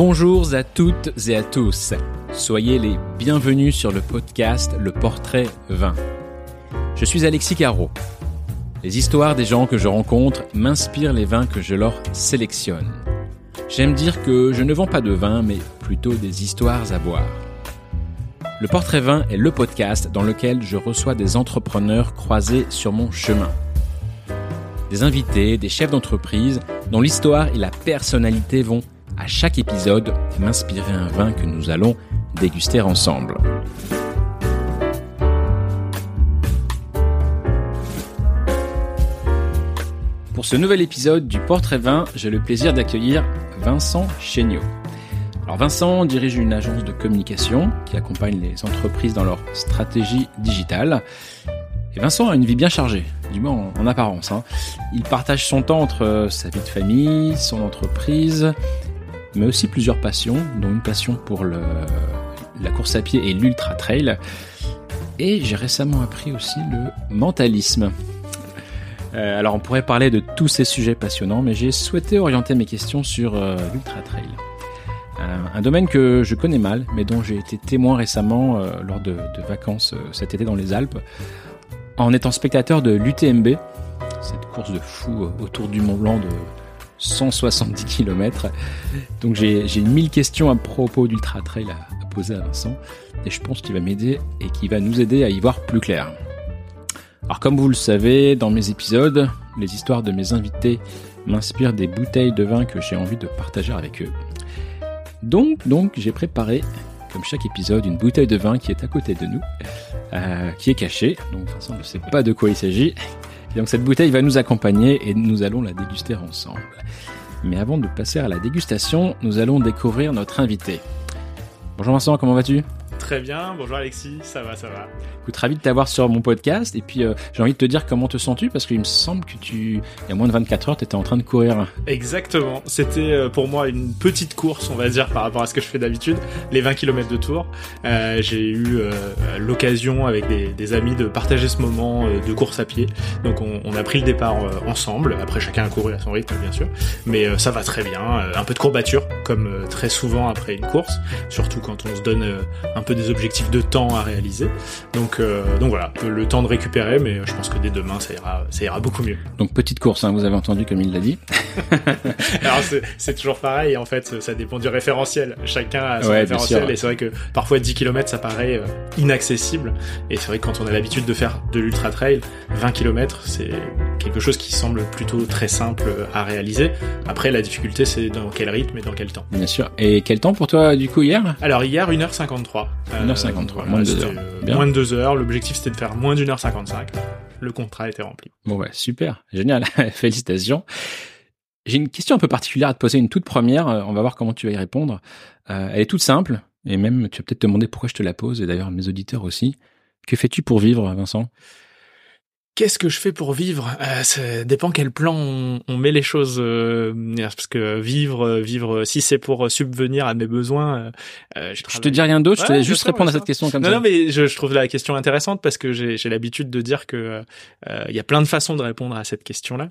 Bonjour à toutes et à tous. Soyez les bienvenus sur le podcast Le Portrait Vin. Je suis Alexis Caro. Les histoires des gens que je rencontre m'inspirent les vins que je leur sélectionne. J'aime dire que je ne vends pas de vin, mais plutôt des histoires à boire. Le Portrait Vin est le podcast dans lequel je reçois des entrepreneurs croisés sur mon chemin. Des invités, des chefs d'entreprise dont l'histoire et la personnalité vont à chaque épisode m'inspirer un vin que nous allons déguster ensemble. Pour ce nouvel épisode du Portrait Vin, j'ai le plaisir d'accueillir Vincent Chéniaud. Alors Vincent dirige une agence de communication qui accompagne les entreprises dans leur stratégie digitale. Et Vincent a une vie bien chargée, du moins en, apparence. Hein. Il partage son temps entre sa vie de famille, son entreprise mais aussi plusieurs passions, dont une passion pour la course à pied et l'ultra trail. Et j'ai récemment appris aussi le mentalisme. Euh, alors on pourrait parler de tous ces sujets passionnants, mais j'ai souhaité orienter mes questions sur euh, l'ultra trail. Euh, un domaine que je connais mal, mais dont j'ai été témoin récemment lors de, de vacances cet été dans les Alpes, en étant spectateur de l'UTMB, cette course de fou autour du Mont Blanc de 170 km. Donc j'ai mille questions à propos d'Ultra Trail à, poser à Vincent et je pense qu'il va m'aider et qu'il va nous aider à y voir plus clair. Alors comme vous le savez, dans mes épisodes, les histoires de mes invités m'inspirent des bouteilles de vin que j'ai envie de partager avec eux. Donc, donc j'ai préparé, comme chaque épisode, une bouteille de vin qui est à côté de nous, euh, qui est cachée. Donc Vincent ne sait pas de quoi il s'agit donc cette bouteille va nous accompagner et nous allons la déguster ensemble. Mais avant de passer à la dégustation, nous allons découvrir notre invité. Bonjour Vincent, comment vas-tu? Très bien, bonjour Alexis, ça va, ça va. Écoute, ravi de t'avoir sur mon podcast. Et puis, euh, j'ai envie de te dire comment te sens-tu Parce qu'il me semble que tu, il y a moins de 24 heures, tu étais en train de courir. Exactement. C'était euh, pour moi une petite course, on va dire, par rapport à ce que je fais d'habitude, les 20 km de tour. Euh, j'ai eu euh, l'occasion avec des, des, amis de partager ce moment de course à pied. Donc, on, on a pris le départ ensemble. Après, chacun a couru à son rythme, bien sûr. Mais ça va très bien. un peu de courbature, comme très souvent après une course. Surtout quand on se donne un peu des objectifs de temps à réaliser. Donc, euh, donc voilà, le temps de récupérer, mais je pense que dès demain, ça ira, ça ira beaucoup mieux. Donc petite course, hein, vous avez entendu comme il l'a dit. Alors c'est toujours pareil, en fait, ça dépend du référentiel. Chacun a son référentiel, et c'est vrai que parfois 10 km, ça paraît euh, inaccessible. Et c'est vrai que quand on a l'habitude de faire de l'ultra trail, 20 km, c'est quelque chose qui semble plutôt très simple à réaliser. Après, la difficulté, c'est dans quel rythme et dans quel temps. Bien sûr. Et quel temps pour toi, du coup, hier? Alors hier, 1h53. 1h53, moins de 2 heures. Moins de 2 heures. L'objectif, c'était de faire moins d'une heure 55. Le contrat était rempli. Bon, ouais, super. Génial. Félicitations. J'ai une question un peu particulière à te poser, une toute première. Euh, on va voir comment tu vas y répondre. Euh, elle est toute simple. Et même, tu vas peut-être te demander pourquoi je te la pose. Et d'ailleurs, mes auditeurs aussi. Que fais-tu pour vivre, Vincent? Qu'est-ce que je fais pour vivre? Euh, Ça dépend quel plan on, met les choses. Euh, parce que vivre, euh, vivre, si c'est pour subvenir à mes besoins. Euh, je, je te dis rien d'autre. je te laisse juste répondre à cette question comme non, ça. Non, mais je, je, trouve la question intéressante parce que j'ai l'habitude de dire que il y a plein de façons de répondre à cette question-là.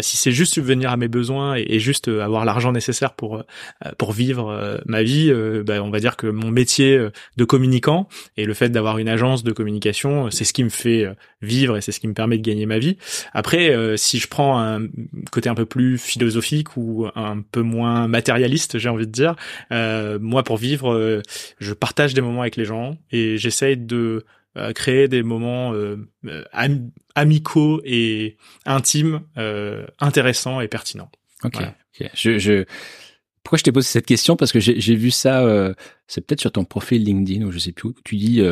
si c'est juste subvenir à mes besoins et, et juste avoir l'argent nécessaire pour pour vivre ma vie, bah, on va dire que mon métier de communicant et le fait d'avoir une agence de communication, c'est ce qui me fait vivre et c'est ce qui me permet de gagner ma vie. Après, euh, si je prends un côté un peu plus philosophique ou un peu moins matérialiste, j'ai envie de dire, euh, moi pour vivre, euh, je partage des moments avec les gens et j'essaye de créer des moments amicaux et intimes, intéressants et pertinents. Ok. Je, je, pourquoi je t'ai posé cette question? Parce que j'ai vu ça, c'est peut-être sur ton profil LinkedIn ou je sais plus où. Tu dis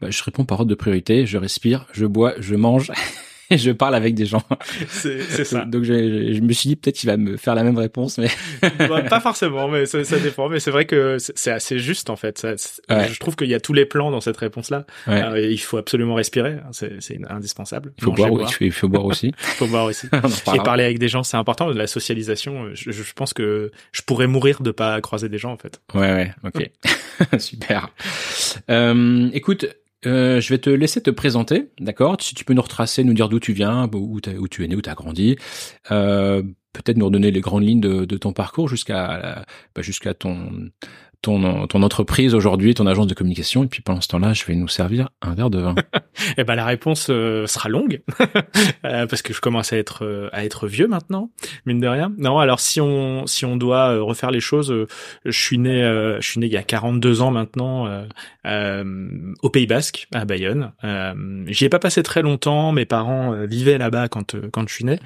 bah, je réponds par ordre de priorité, je respire, je bois, je mange et je parle avec des gens. C'est ça. Donc je, je, me suis dit peut-être qu'il va me faire la même réponse, mais bah, pas forcément, mais ça, ça dépend. Mais c'est vrai que c'est assez juste en fait. Ça, Je trouve qu'il y a tous les plans dans cette réponse-là. Ouais. il faut absolument respirer, hein, c'est indispensable. Il faut boire, boire. Il faut boire aussi. il faut boire aussi. et parler avec des gens, c'est important. De la socialisation, je, je, pense que je pourrais mourir de pas croiser des gens en fait. Ouais, ouais, ok, super. Euh, écoute, euh, je vais te laisser te présenter, d'accord? Si tu peux nous retracer, nous dire d'où tu viens, où, tu es né, où tu as grandi, euh, peut-être nous redonner les grandes lignes de, de ton parcours jusqu'à bah, jusqu'à ton ton, ton entreprise aujourd'hui, ton agence de communication, et puis pendant ce temps-là, je vais nous servir un verre de vin. eh ben la réponse euh, sera longue euh, parce que je commence à être euh, à être vieux maintenant, mine de rien. Non, alors si on si on doit refaire les choses, je suis né je suis né il y a 42 ans maintenant au Pays Basque à Bayonne. J'y ai pas passé très longtemps. Mes parents vivaient là-bas quand quand je suis né.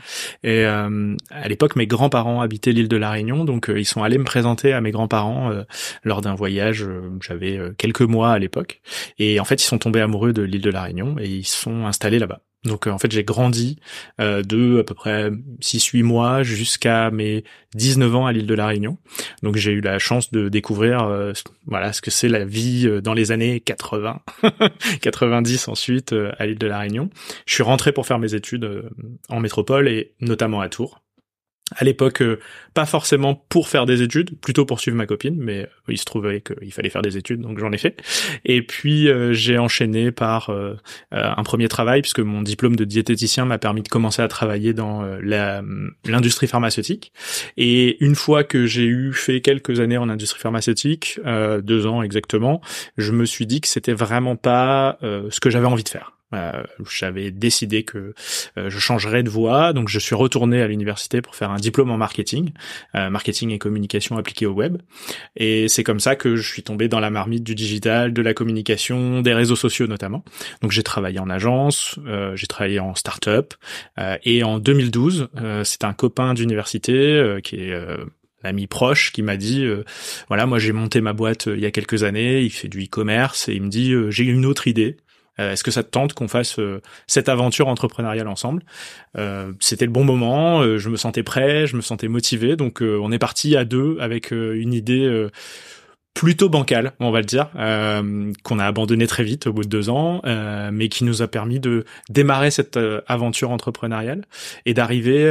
Et à l'époque, mes grands-parents habitaient l'île de la Réunion, donc ils sont allés me présenter à mes grands-parents lors d'un voyage. Euh, j'avais euh, quelques mois à l'époque. Et en fait, ils sont tombés amoureux de l'île de la Réunion et ils sont installés là-bas. Donc euh, en fait j'ai grandi de à peu près 6-8 mois jusqu'à mes 19 ans à l'île de la Réunion. Donc j'ai eu la chance de découvrir voilà ce que c'est la vie dans les années 80, 90 ensuite à l'île de la Réunion. Je suis rentré pour faire mes études en métropole et notamment à Tours à l'époque euh, pas forcément pour faire des études, plutôt pour suivre ma copine, mais euh, il se trouvait qu'il fallait faire des études, donc j'en ai fait. Et puis euh, j'ai enchaîné par un premier travail, puisque mon diplôme de diététicien m'a permis de commencer à travailler dans l'industrie pharmaceutique. Et une fois que j'ai eu fait quelques années en industrie pharmaceutique, deux ans exactement, je me suis dit que c'était vraiment pas ce que j'avais envie de faire. Euh, j'avais décidé que euh, je changerais de voie, donc je suis retourné à l'université pour faire un diplôme en marketing, euh, marketing et communication appliquée au web. Et c'est comme ça que je suis tombé dans la marmite du digital, de la communication, des réseaux sociaux notamment. Donc j'ai travaillé en agence, j'ai travaillé en start-up, et en 2012, c'est un copain d'université qui est l'ami proche qui m'a dit voilà moi j'ai monté ma boîte il y a quelques années il fait du e-commerce et il me dit j'ai une autre idée euh, est-ce que ça te tente qu'on fasse euh, cette aventure entrepreneuriale ensemble? Euh, C'était le bon moment, je me sentais prêt, je me sentais motivé, donc on est parti à deux avec une idée plutôt bancale, on va le dire, qu'on a abandonné très vite au bout de deux ans, mais qui nous a permis de démarrer cette aventure entrepreneuriale et d'arriver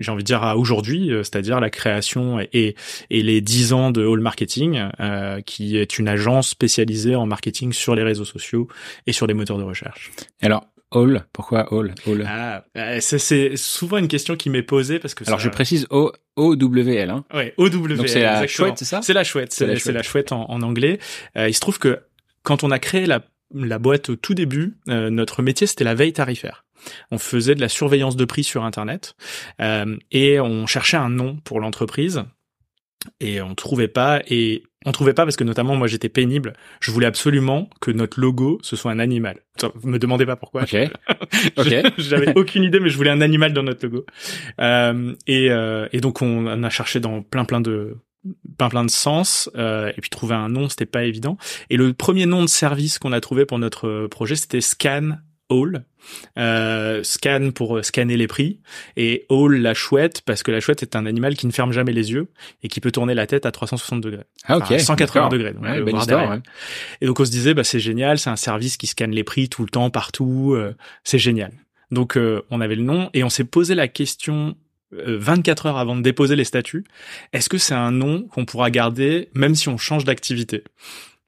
j'ai envie de dire à aujourd'hui, euh, c'est-à-dire la création et, et les dix ans de All Marketing, euh, qui est une agence spécialisée en marketing sur les réseaux sociaux et sur les moteurs de recherche. All, pourquoi All, All ah, euh, c'est souvent une question qui m'est posée parce que alors je précise O O W L hein. Ouais, O W L. Donc c'est la chouette, c'est ça? C'est la chouette, c'est la, chouette en, en anglais. Euh, il se trouve que quand on a créé la la boîte au tout début, euh, notre métier c'était la veille tarifaire. On faisait de la surveillance de prix sur Internet euh, et on cherchait un nom pour l'entreprise et on trouvait pas et on trouvait pas parce que notamment moi j'étais pénible. Je voulais absolument que notre logo ce soit un animal. me demandez pas pourquoi. Ok. ok. J'avais aucune idée, mais je voulais un animal dans notre logo. Euh, et, euh, et donc on, on, a cherché dans plein plein de plein plein de sens euh, et puis trouver un nom c'était pas évident et le premier nom de service qu'on a trouvé pour notre projet c'était Scan All euh, scan pour euh, scanner les prix et All la chouette parce que la chouette est un animal qui ne ferme jamais les yeux et qui peut tourner la tête à 360 degrés. Ah ok. 180 degrés. Donc, ouais, histoire, ouais. Et donc on se disait bah c'est génial, c'est un service qui scanne les prix tout le temps partout, euh, c'est génial. Donc euh, on avait le nom et on s'est posé la question 24 heures avant de déposer les statuts, est-ce que c'est un nom qu'on pourra garder même si on change d'activité?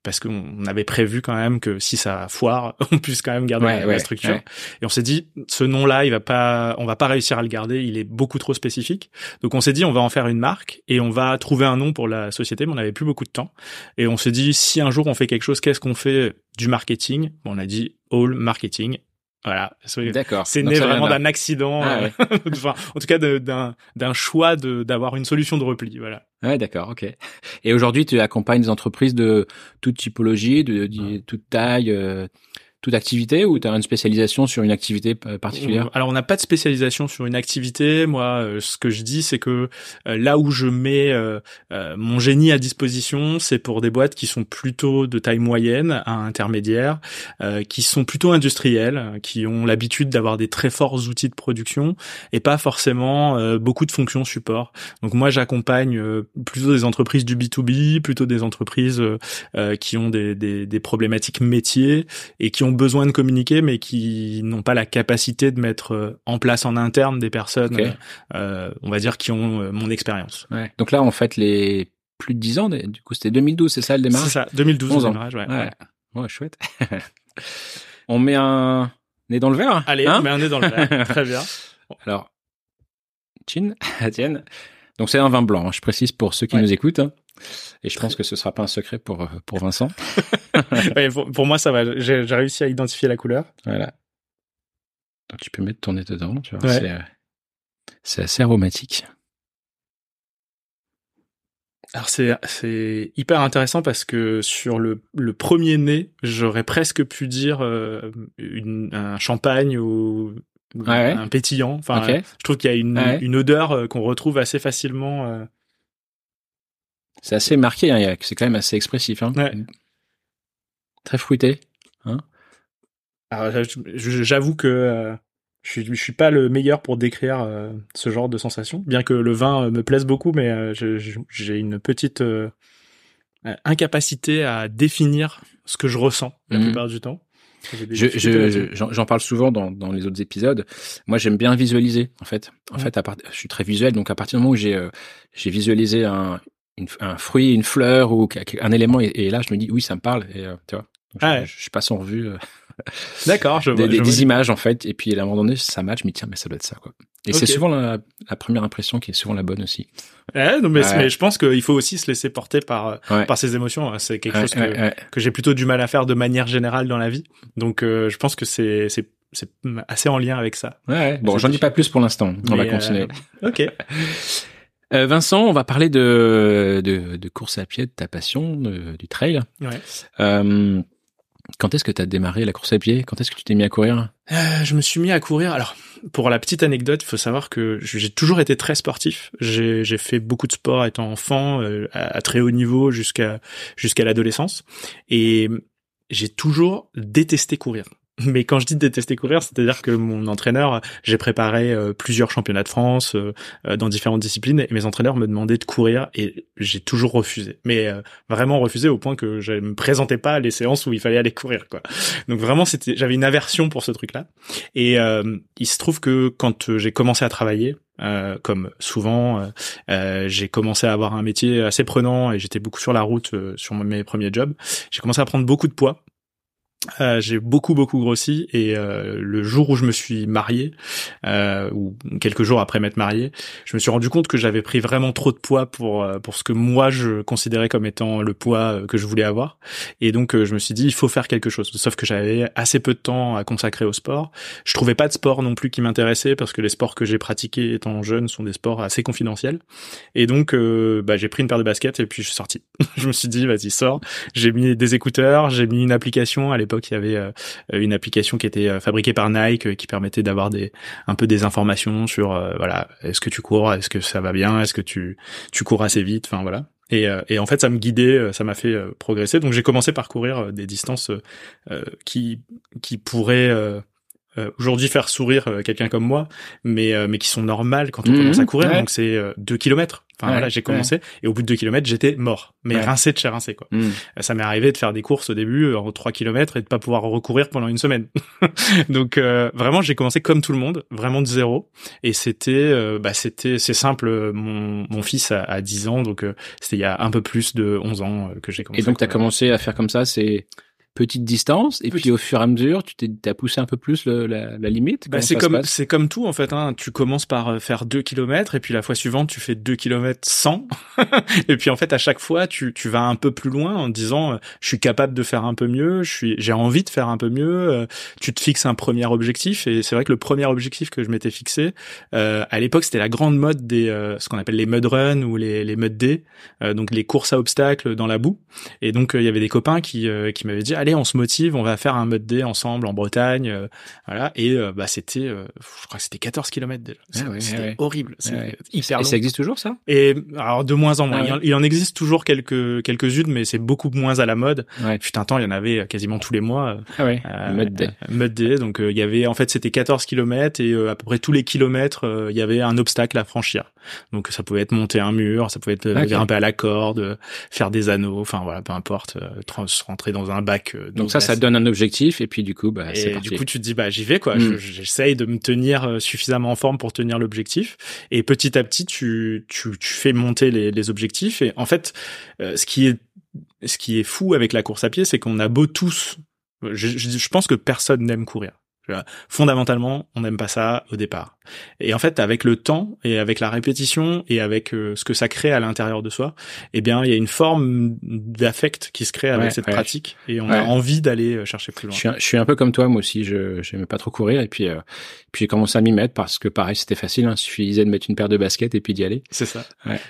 Parce qu'on avait prévu quand même que si ça foire, on puisse quand même garder la, structure. Et on s'est dit, ce nom-là, il va pas, on va pas réussir à le garder, il est beaucoup trop spécifique. Donc on s'est dit, on va en faire une marque et on va trouver un nom pour la société, mais on n'avait plus beaucoup de temps. Et on s'est dit, si un jour on fait quelque chose, qu'est-ce qu'on fait du marketing? On a dit All Marketing voilà. D'accord. C'est né vraiment d'un accident, ah, euh, enfin, en tout cas d'un d'un choix de d'avoir une solution de repli. Voilà. Ouais, d'accord, ok. Et aujourd'hui, tu accompagnes des entreprises de toute typologie, de, de toute taille, euh, toute activité ou tu as une spécialisation sur une activité particulière? Alors on n'a pas de spécialisation sur une activité. Moi, euh, ce que je dis, c'est que euh, là où je mets euh, mon génie à disposition, c'est pour des boîtes qui sont plutôt de taille moyenne à intermédiaire, qui sont plutôt industrielles, qui ont l'habitude d'avoir des très forts outils de production et pas forcément beaucoup de fonctions support. Donc moi, j'accompagne plutôt des entreprises du B2B, plutôt des entreprises qui ont des, des, des problématiques métiers et qui ont besoin de communiquer, mais qui n'ont pas la capacité de mettre euh, en place en interne des personnes, euh, on va dire, qui ont euh, mon expérience. Ouais. Donc là, en fait, les plus de 10 ans, du coup, c'était 2012, c'est ça le démarrage? C'est ça, 2012 le démarrage, ouais. ouais. ouais. chouette. On met un nez dans le verre Allez, hein? on met un nez dans le verre. Très bien. Alors, chin, tienne. Donc c'est un vin blanc, hein, je précise pour ceux qui nous écoutent. hein. Et je pense que ce sera pas un secret pour, euh, pour Vincent. Ouais, pour, pour moi, ça va. J'ai réussi à identifier la couleur. Voilà. Donc tu peux mettre ton nez dedans, tu vois. Ouais. C'est, euh, c'est assez aromatique. Alors c'est hyper intéressant parce que sur le le premier nez, j'aurais presque pu dire euh, une, un champagne ou Ouais, ouais. un pétillant. Enfin, je trouve qu'il y a une Ouais. une odeur qu'on retrouve assez facilement. C'est assez marqué, hein, c'est quand même assez expressif. Hein. Ouais. Très fruité. Je- j'avoue que euh, je suis je suis pas le meilleur pour décrire euh, ce genre de sensation, bien que le vin euh, me plaise beaucoup, mais euh, j'ai une petite incapacité à définir ce que je ressens la Mhm. plupart du temps. Des Je, je, j'en, j'en parle souvent dans, dans les autres épisodes. Moi, j'aime bien visualiser, en fait. En Ouais. fait, à part, je suis très visuel, donc à partir du moment où j'ai, euh, j'ai visualisé un, une- un fruit, une fleur ou un élément, et, et là, je me dis, oui, ça me parle, et euh, tu vois. Donc, Ah je, ouais. je, passe en revue euh, D'accord, je des, vois. des- je des vois. images, en fait, et puis à un moment donné, ça match, je me dis, tiens, mais ça doit être ça, quoi. Et c'est souvent la, la première impression qui est souvent la bonne aussi. Ouais, non, mais, Ouais. mais je pense qu'il faut aussi se laisser porter par euh, Ouais. par ses émotions. hein. C'est quelque chose que, que j'ai plutôt du mal à faire de manière générale dans la vie. Donc, euh, je pense que c'est c'est c'est assez en lien avec ça. Ouais. Bon, j'en dis pas plus pour l'instant. On va continuer. euh, ok. Euh, Vincent, on va parler de, de, de course à pied, de ta passion, de- du trail. Ouais. Euh, quand est-ce que tu as démarré la course à pied? Quand est-ce que tu t'es mis à courir? Euh, je me suis mis à courir. Alors, pour la petite anecdote, il faut savoir que j'ai toujours été très sportif. J'ai j'ai fait beaucoup de sport étant enfant, euh, à, à très haut niveau jusqu'à jusqu'à l'adolescence, et j'ai toujours détesté courir. Mais quand je dis détester courir, c'est-à-dire que mon entraîneur, j'ai préparé euh, plusieurs championnats de France euh, euh, dans différentes disciplines, et mes entraîneurs me demandaient de courir, et j'ai toujours refusé. Mais euh, vraiment refusé au point que je me présentais pas à les séances où il fallait aller courir, quoi. Donc vraiment, c'était, j'avais une aversion pour ce truc-là. Et euh, il se trouve que quand euh, j'ai commencé à travailler, euh, comme souvent, euh, j'ai commencé à avoir un métier assez prenant et j'étais beaucoup sur la route sur mes premiers jobs. J'ai commencé à prendre beaucoup de poids. Euh, j'ai beaucoup beaucoup grossi et euh, le jour où je me suis marié euh, ou quelques jours après m'être marié, je me suis rendu compte que j'avais pris vraiment trop de poids pour euh, pour ce que moi je considérais comme étant le poids euh, que je voulais avoir et donc euh, je me suis dit il faut faire quelque chose. Sauf que j'avais assez peu de temps à consacrer au sport. Je trouvais pas de sport non plus qui m'intéressait parce que les sports que j'ai pratiqués étant jeune sont des sports assez confidentiels. Et donc bah, j'ai pris une paire de baskets et puis je suis sorti. je me suis dit vas-y sors. J'ai mis des écouteurs, j'ai mis une application. À l'époque il y avait euh, une application qui était euh, fabriquée par Nike euh, qui permettait d'avoir des un peu des informations sur voilà est-ce que tu cours, est-ce que ça va bien, est-ce que tu tu cours assez vite, enfin voilà. Et, et en fait, ça me guidait, ça m'a fait progresser. Donc j'ai commencé par courir des distances qui qui pourraient euh, aujourd'hui faire sourire euh, quelqu'un comme moi, mais euh, mais qui sont normales quand on Mhm, commence à courir. ouais. Donc c'est euh, deux kilomètres. Enfin Ouais, voilà, j'ai commencé et au bout de deux kilomètres, j'étais mort, mais rincé de chez rincé quoi. Hmm. Euh, Ça m'est arrivé de faire des courses au début euh, en 3 km et de pas pouvoir recourir pendant une semaine. Donc euh, vraiment j'ai commencé comme tout le monde, vraiment de zéro et c'était euh, bah c'était c'est simple euh, mon mon fils a, a 10 ans donc euh, c'était il y a un peu plus de 11 ans euh, que j'ai commencé. Et donc, tu as commencé à faire comme ça, c'est petite distance, et puis au fur et à mesure, tu t'as poussé un peu plus le- la, la limite? Bah, c'est comme c'est comme tout en fait hein. tu commences par euh, faire 2 kilomètres et puis la fois suivante tu fais 2 kilomètres 100 et puis en fait à chaque fois tu tu vas un peu plus loin en disant euh, je suis capable de faire un peu mieux, je suis j'ai envie de faire un peu mieux, euh, tu te fixes un premier objectif. Et c'est vrai que le premier objectif que je m'étais fixé euh, à l'époque c'était la grande mode des euh, ce qu'on appelle les mud runs ou les les mud day euh, donc les courses à obstacles dans la boue. Et donc il y avait des copains qui euh, qui m'avaient dit allez on se motive, on va faire un mud day ensemble en Bretagne euh, voilà et euh, bah c'était euh, je crois que c'était 14 km déjà. Ah ouais, c'était ouais. horrible, Ouais. hyper Et long. ça existe toujours, ça? Et alors de moins en moins, Ah il, en, ouais. il en existe toujours quelques quelques-unes, mais c'est beaucoup moins à la mode. Ouais. Fut un temps, il y en avait quasiment tous les mois. Ah euh, le mode day. euh, Mud Day. Donc euh, il y avait en fait c'était 14 kilomètres et euh, à peu près tous les kilomètres euh, il y avait un obstacle à franchir. Donc ça pouvait être monter un mur, ça pouvait être euh, grimper à la corde, euh, faire des anneaux, enfin voilà, peu importe, euh, rentrer dans un bac. Euh, Donc ça, ça glace. donne un objectif, et puis du coup, bah, c'est parti. du coup, tu te dis, bah, j'y vais, quoi. Mm. Je- J'essaye de me tenir euh, suffisamment en forme pour tenir l'objectif. Et petit à petit, tu, tu, tu fais monter les, les objectifs. Et en fait, euh, ce qui est, ce qui est fou avec la course à pied, c'est qu'on a beau tous Je, je, je pense que personne n'aime courir. Fondamentalement, on n'aime pas ça au départ. Et en fait, avec le temps et avec la répétition et avec euh, ce que ça crée à l'intérieur de soi, eh bien, il y a une forme d'affect qui se crée avec cette pratique et on a envie d'aller euh, chercher plus loin. Je suis, un, je suis, un, peu comme toi, moi aussi. Je n'aimais pas trop courir et puis euh, puis j'ai commencé à m'y mettre parce que pareil, c'était facile. Hein, il suffisait de mettre une paire de baskets et puis d'y aller. C'est ça.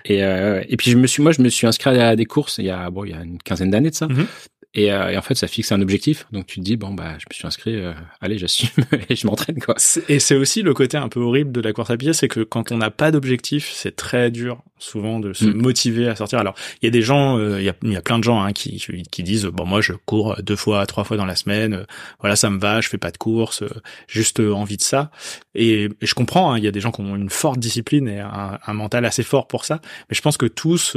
Et euh, et puis je me suis, moi, je me suis inscrit à des courses il y a bon, il y a une quinzaine d'années de ça. Mm-hmm. Et, euh, et, en fait, ça fixe un objectif. Donc tu te dis bon bah je me suis inscrit, euh, allez j'assume et je m'entraîne quoi. Et c'est aussi le côté un peu horrible de la course à pied, c'est que quand on n'a pas d'objectif, c'est très dur souvent de se mm. motiver à sortir. Alors il y a des gens, euh, il y, a, y, a, plein de gens hein, qui qui disent bon moi je cours deux fois, trois fois dans la semaine, euh, voilà ça me va, je fais pas de course, juste envie de ça. Et, et je comprends, hein, il y a des gens qui ont une forte discipline et un, un, mental assez fort pour ça. Mais je pense que tous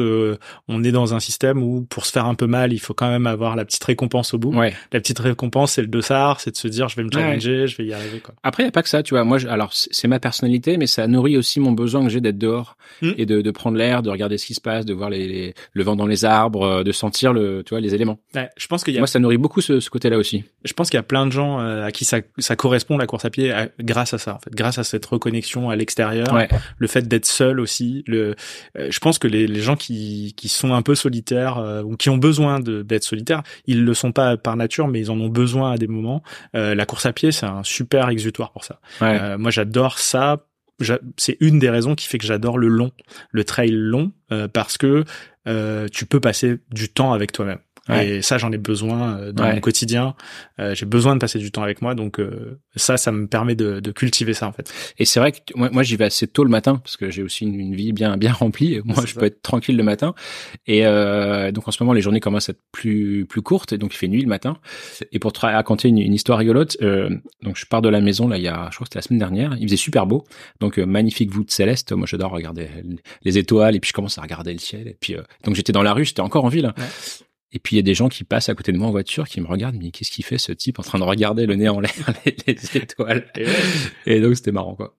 on est dans un système où pour se faire un peu mal, il faut quand même avoir la petite récompense au bout. Ouais. La petite récompense, c'est le dossard, c'est de se dire je vais me challenger, je vais y arriver. Quoi. Après, il y a pas que ça, tu vois. Moi, je, alors c'est ma personnalité, mais ça nourrit aussi mon besoin que j'ai d'être dehors hmm. et de, de prendre l'air, de regarder ce qui se passe, de voir les, le vent dans les arbres, euh, de sentir le, tu vois, les éléments. Ouais, je pense qu'il y a... Moi, ça nourrit beaucoup ce, ce côté-là aussi. Je pense qu'il y a plein de gens euh, à qui ça, ça correspond la course à pied grâce à ça, en fait, grâce à cette reconnexion à l'extérieur, ouais. le fait d'être seul aussi. Le, euh, je pense que les, les gens qui, qui sont un peu solitaires ou qui ont besoin d'être solitaires, ils le sont pas par nature, mais ils en ont besoin à des moments. Euh, la course à pied, c'est un super exutoire pour ça. Ouais. Euh, moi, j'adore ça. C'est une des raisons qui fait que j'adore le long, le trail long, euh, parce que euh, tu peux passer du temps avec toi-même. Ouais. Et ça, j'en ai besoin euh, dans ouais. mon quotidien. Euh, j'ai besoin de passer du temps avec moi, donc euh, ça, ça me permet de, de, cultiver ça en fait. Et c'est vrai que moi, moi j'y vais assez tôt le matin parce que j'ai aussi une, une, vie bien bien remplie. Moi, je ça. peux être tranquille le matin. Et donc en ce moment, les journées commencent à être plus plus courtes, et donc il fait nuit le matin. Et pour te raconter une, une histoire rigolote, donc je pars de la maison là, il y a, je crois que c'était la semaine dernière. Il faisait super beau, donc magnifique voûte céleste. Moi, j'adore regarder les étoiles, et puis je commence à regarder le ciel. Et puis donc j'étais dans la rue, j'étais encore en ville. Hein. Ouais. Et puis il y a des gens qui passent à côté de moi en voiture, qui me regardent, mais qu'est-ce qu'il fait ce type en train de regarder le nez en l'air les, les, étoiles? Et, donc c'était marrant quoi.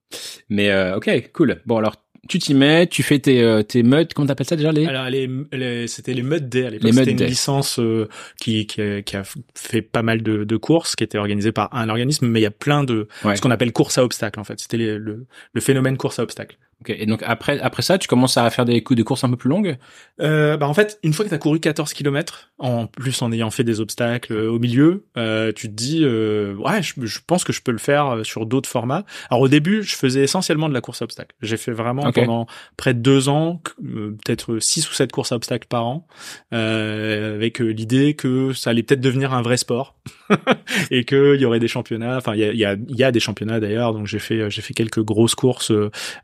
Mais euh, ok, cool. Bon alors tu t'y mets, tu fais tes tes tes muds, comment t'appelles ça déjà les? Alors les, les c'était les muds day à l'époque. C'était une licence euh, qui, qui a, qui a fait pas mal de, de courses, qui était organisée par un organisme, mais il y a plein de ouais. ce qu'on appelle course à obstacles en fait. C'était le, le phénomène course à obstacles. Okay. Et donc après après ça, tu commences à faire des coups de course un peu plus longues? Euh, Bah en fait, une fois que tu as couru 14 km, en plus en ayant fait des obstacles euh, au milieu, euh, tu te dis euh, ouais, je, je, pense que je peux le faire euh, sur d'autres formats. Alors au début, je faisais essentiellement de la course à obstacles. J'ai fait vraiment okay. pendant près de deux ans, euh, peut-être six ou sept courses à obstacles par an, avec l'idée que ça allait peut-être devenir un vrai sport et qu'il y aurait des championnats. Enfin, il y a, y, a, y a des championnats d'ailleurs. Donc j'ai fait j'ai fait quelques grosses courses,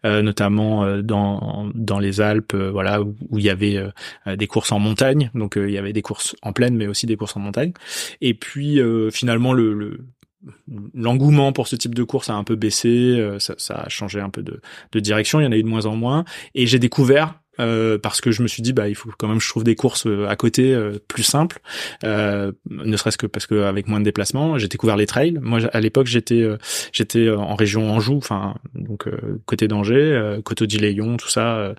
notamment notamment dans dans les Alpes, voilà où, où il y avait euh, des courses en montagne, donc il y avait des courses en plaine, mais aussi des courses en montagne. Et puis finalement le, le l'engouement pour ce type de course a un peu baissé, ça, ça, a changé un peu de, de, direction, il y en a eu de moins en moins, et j'ai découvert euh, parce que je me suis dit bah il faut quand même je trouve des courses euh, à côté euh, plus simples. Ne serait-ce que parce que avec moins de déplacements j'ai découvert les trails. Moi à l'époque j'étais en région Anjou enfin donc côté d'Angers Coteau du tout ça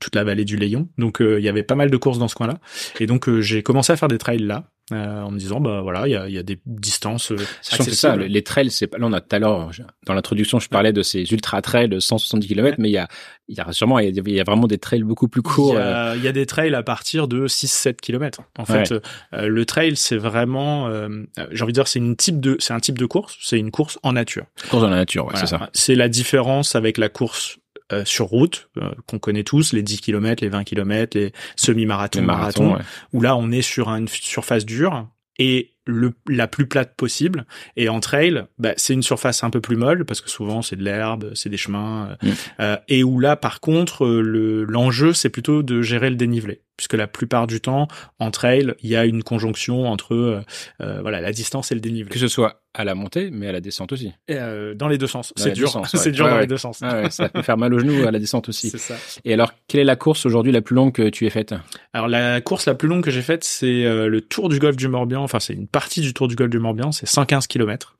toute la vallée du Layon. Donc il y avait pas mal de courses dans ce coin-là. Et donc j'ai commencé à faire des trails là euh, en me disant bah voilà il y a, y a, des distances euh, c'est ça les trails c'est là on a tout à l'heure dans l'introduction je parlais de ces ultra trails de 170 km mais il y a il y a sûrement il y a, vraiment des trails beaucoup plus courts il y a, y a des trails à partir de 6 7 km en fait ouais. euh, le trail c'est vraiment euh, j'ai envie de dire c'est une type de c'est un type de course c'est une course en nature. Course la nature ouais, voilà. c'est ça. C'est la différence avec la course euh, sur route euh, qu'on connaît tous, les 10 km, les 20 km, les semi-marathons, marathons, ouais. où là on est sur une surface dure et le, la plus plate possible. Et en trail, bah, c'est une surface un peu plus molle parce que souvent c'est de l'herbe, c'est des chemins, mmh. euh, et où là par contre le l'enjeu c'est plutôt de gérer le dénivelé puisque la plupart du temps en trail il y a une conjonction entre euh, euh, voilà la distance et le dénivelé. Que ce soit à la montée, mais à la descente aussi. Euh, dans les deux sens. C'est dur. Ouais. c'est dur ouais, dans ouais. les deux sens. ça peut faire mal aux genoux à la descente aussi. C'est ça. Et alors, quelle est la course aujourd'hui la plus longue que tu aies faite? Alors la course la plus longue que j'ai faite, c'est euh, le Tour du Golfe du Morbihan. Enfin, c'est une partie du Tour du Golfe du Morbihan. C'est 115 km.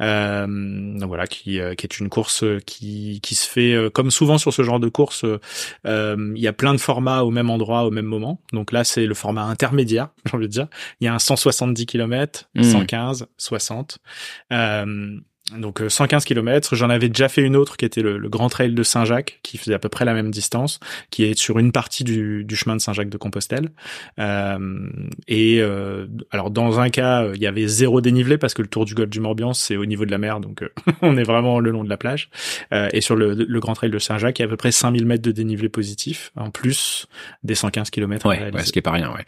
Euh, donc voilà, qui, euh, qui est une course qui qui se fait comme souvent sur ce genre de course. Il y a plein de formats au même endroit, au même moment. Donc là, c'est le format intermédiaire, j'ai envie de dire. Il y a un 170 km, Hmm. 115, 60. Euh, donc euh, 115 km, j'en avais déjà fait une autre qui était le, le Grand Trail de Saint-Jacques, qui faisait à peu près la même distance, qui est sur une partie du, du chemin de Saint-Jacques de Compostelle. Euh, et euh, alors dans un cas, euh, il y avait zéro dénivelé parce que le Tour du Golfe du Morbihan c'est au niveau de la mer, donc euh, on est vraiment le long de la plage. Euh, et sur le, le Grand Trail de Saint-Jacques, il y a à peu près 5000 mètres de dénivelé positif, en plus des 115 km. Ouais, ouais, ce qui est pas rien, ouais.